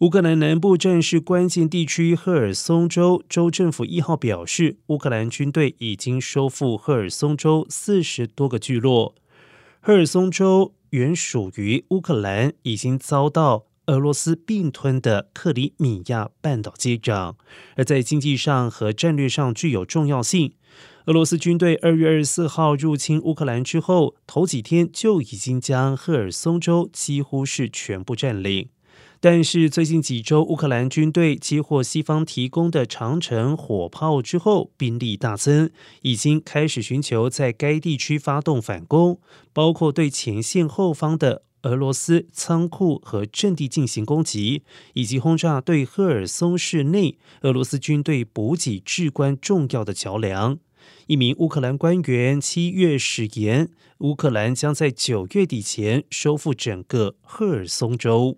乌克兰南部战事关键地区赫尔松州州政府一号表示，乌克兰军队已经收复赫尔松州四十多个聚落。赫尔松州原属于乌克兰，已经遭到俄罗斯并吞的克里米亚半岛接壤，而在经济上和战略上具有重要性。俄罗斯军队二月二十四号入侵乌克兰之后，头几天就已经将赫尔松州几乎是全部占领。但是最近几周，乌克兰军队接获西方提供的长城火炮之后，兵力大增，已经开始寻求在该地区发动反攻，包括对前线后方的俄罗斯仓库和阵地进行攻击，以及轰炸对赫尔松市内俄罗斯军队补给至关重要的桥梁。一名乌克兰官员七月誓言，乌克兰将在九月底前收复整个赫尔松州。